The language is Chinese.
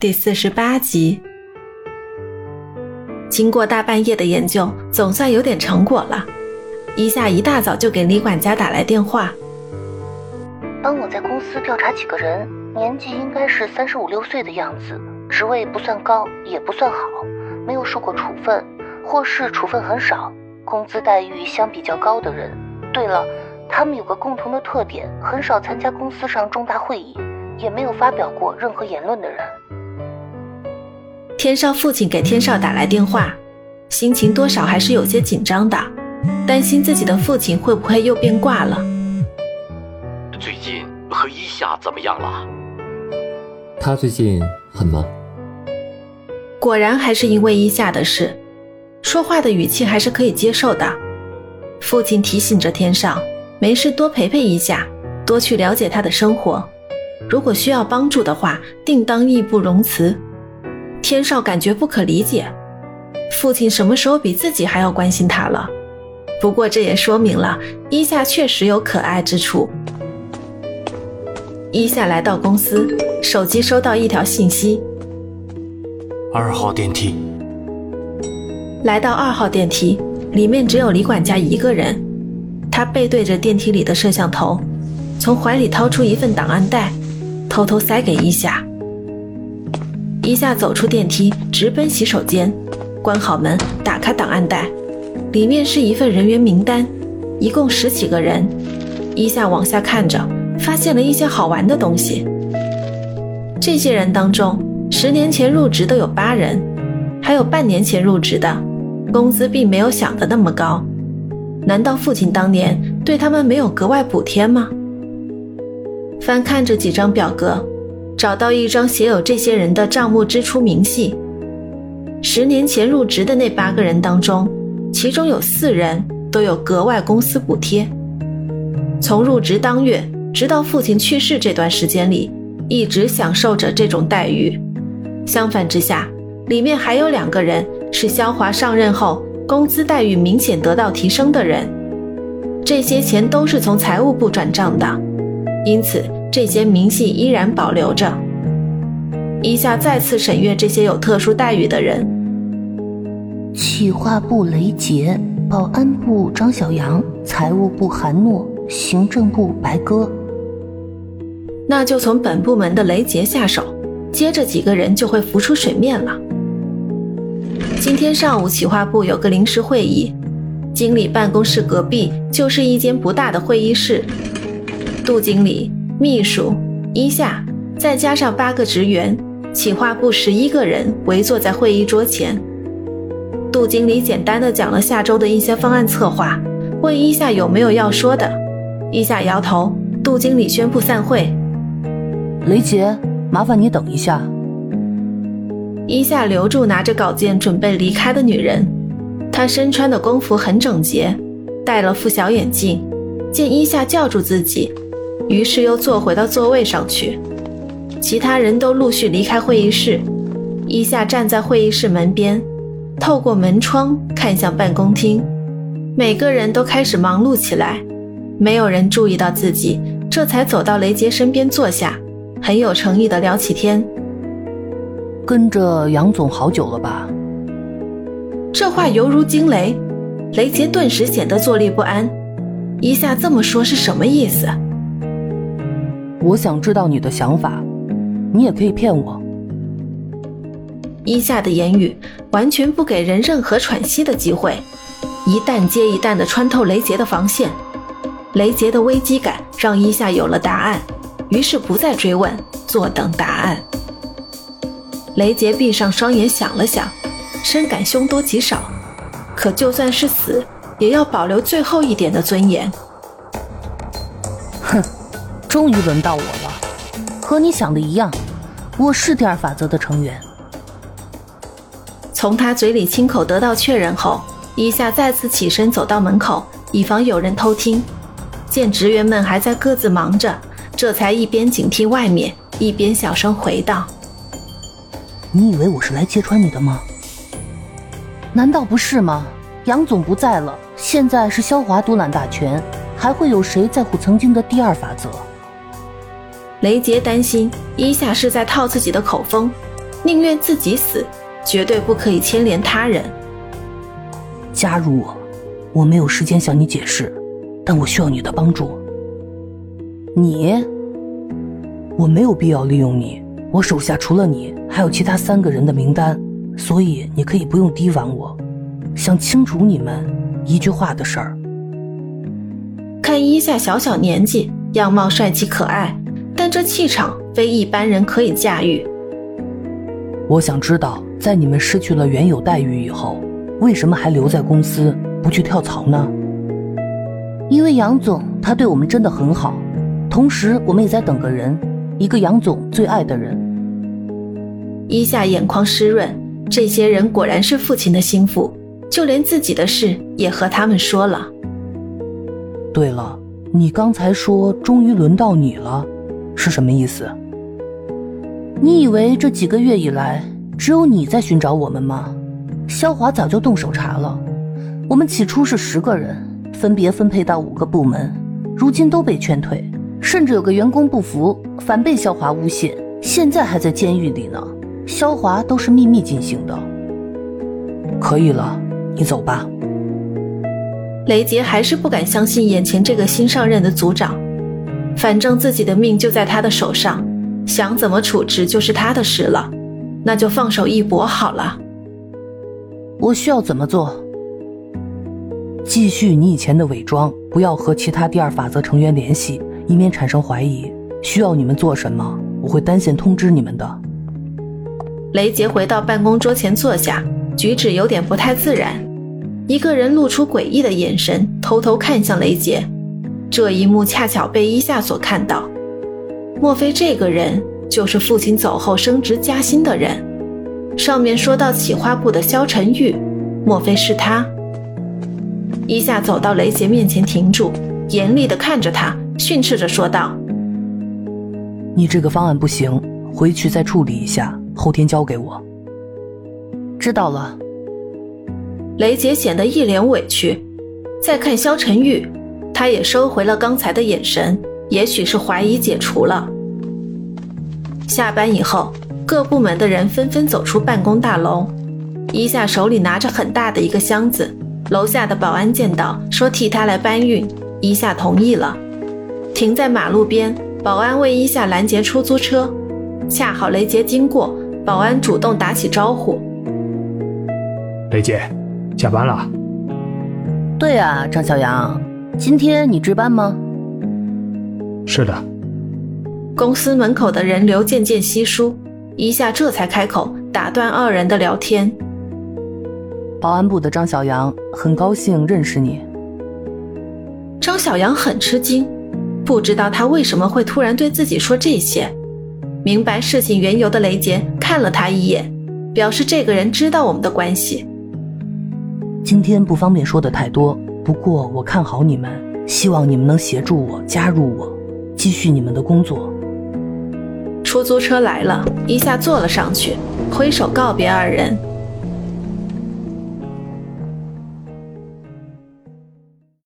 第四十八集，经过大半夜的研究，总算有点成果了。一下一大早就给李管家打来电话，帮我在公司调查几个人，年纪应该是三十五六岁的样子，职位不算高，也不算好，没有受过处分，或是处分很少，工资待遇相比较高的人。对了，他们有个共同的特点，很少参加公司上重大会议，也没有发表过任何言论的人。天少父亲给天少打来电话，心情多少还是有些紧张的，担心自己的父亲会不会又变卦了。最近和一夏怎么样了？他最近很忙。果然还是因为一夏的事，说话的语气还是可以接受的。父亲提醒着天少，没事多陪陪一夏，多去了解他的生活，如果需要帮助的话，定当义不容辞。天少感觉不可理解，父亲什么时候比自己还要关心他了？不过这也说明了伊夏确实有可爱之处。伊夏来到公司，手机收到一条信息：二号电梯。来到二号电梯，里面只有李管家一个人。他背对着电梯里的摄像头，从怀里掏出一份档案袋，偷偷塞给伊夏。一下走出电梯，直奔洗手间，关好门，打开档案袋，里面是一份人员名单，一共十几个人。一下往下看着，发现了一些好玩的东西。这些人当中，十年前入职的有八人，还有半年前入职的，工资并没有想的那么高。难道父亲当年对他们没有格外补贴吗？翻看着几张表格。找到一张写有这些人的账目支出明细。十年前入职的那八个人当中，其中有四人都有格外公司补贴。从入职当月直到父亲去世这段时间里，一直享受着这种待遇。相反之下，里面还有两个人是肖华上任后工资待遇明显得到提升的人。这些钱都是从财务部转账的，因此。这些明细依然保留着。一下再次审阅这些有特殊待遇的人：企划部雷杰，保安部张小杨，财务部韩诺，行政部白鸽。那就从本部门的雷杰下手，接着几个人就会浮出水面了。今天上午企划部有个临时会议，经理办公室隔壁就是一间不大的会议室，杜经理。秘书一下，再加上八个职员，企划部十一个人围坐在会议桌前。杜经理简单的讲了下周的一些方案策划，问一下有没有要说的。一下摇头。杜经理宣布散会。雷杰，麻烦你等一下。一下留住拿着稿件准备离开的女人。她身穿的工服很整洁，戴了副小眼镜。见一下叫住自己。于是又坐回到座位上去，其他人都陆续离开会议室。伊夏站在会议室门边，透过门窗看向办公厅，每个人都开始忙碌起来，没有人注意到自己，这才走到雷杰身边坐下，很有诚意的聊起天。跟着杨总好久了吧？这话犹如惊雷，雷杰顿时显得坐立不安。一下这么说是什么意思？我想知道你的想法，你也可以骗我。伊夏的言语完全不给人任何喘息的机会，一弹接一弹的穿透雷杰的防线。雷杰的危机感让伊夏有了答案，于是不再追问，坐等答案。雷杰闭上双眼想了想，深感凶多吉少，可就算是死，也要保留最后一点的尊严。终于轮到我了，和你想的一样，我是第二法则的成员。从他嘴里亲口得到确认后，伊夏再次起身走到门口，以防有人偷听。见职员们还在各自忙着，这才一边警惕外面，一边小声回道：“你以为我是来揭穿你的吗？难道不是吗？杨总不在了，现在是萧华独揽大权，还会有谁在乎曾经的第二法则？”雷杰担心伊夏是在套自己的口风，宁愿自己死，绝对不可以牵连他人。加入我，我没有时间向你解释，但我需要你的帮助。你，我没有必要利用你。我手下除了你，还有其他三个人的名单，所以你可以不用提防我。想清楚你们一句话的事儿。看伊夏小小年纪，样貌帅气可爱，但这气场非一般人可以驾驭。我想知道，在你们失去了原有待遇以后，为什么还留在公司不去跳槽呢？因为杨总他对我们真的很好，同时我们也在等个人，一个杨总最爱的人。一下眼眶湿润，这些人果然是父亲的心腹，就连自己的事也和他们说了。对了，你刚才说终于轮到你了，是什么意思？你以为这几个月以来只有你在寻找我们吗？肖华早就动手查了。我们起初是十个人，分别分配到五个部门，如今都被劝退，甚至有个员工不服，反被肖华诬陷，现在还在监狱里呢。肖华都是秘密进行的。可以了，你走吧。雷杰还是不敢相信眼前这个新上任的组长，反正自己的命就在他的手上，想怎么处置就是他的事了，那就放手一搏好了。我需要怎么做？继续你以前的伪装，不要和其他第二法则成员联系，以免产生怀疑。需要你们做什么，我会单线通知你们的。雷杰回到办公桌前坐下，举止有点不太自然。一个人露出诡异的眼神，偷偷看向雷杰。这一幕恰巧被伊夏所看到。莫非这个人就是父亲走后升职加薪的人？上面说到企划部的肖晨玉，莫非是他？伊夏走到雷杰面前停住，严厉地看着他，训斥着说道：“你这个方案不行，回去再处理一下，后天交给我。”知道了。雷杰显得一脸委屈，再看萧晨玉，他也收回了刚才的眼神，也许是怀疑解除了。下班以后，各部门的人纷纷走出办公大楼，一夏手里拿着很大的一个箱子，楼下的保安见到，说替他来搬运，一夏同意了。停在马路边，保安为一夏拦截出租车，恰好雷杰经过，保安主动打起招呼：“雷杰。”下班了。对啊，张小阳，今天你值班吗？是的。公司门口的人流渐渐稀疏，一下这才开口打断二人的聊天。保安部的张小杨，很高兴认识你。张小杨很吃惊，不知道他为什么会突然对自己说这些。明白事情缘由的雷杰看了他一眼，表示这个人知道我们的关系。今天不方便说的太多，不过我看好你们，希望你们能协助我加入我，继续你们的工作。出租车来了，一下坐了上去，挥手告别二人。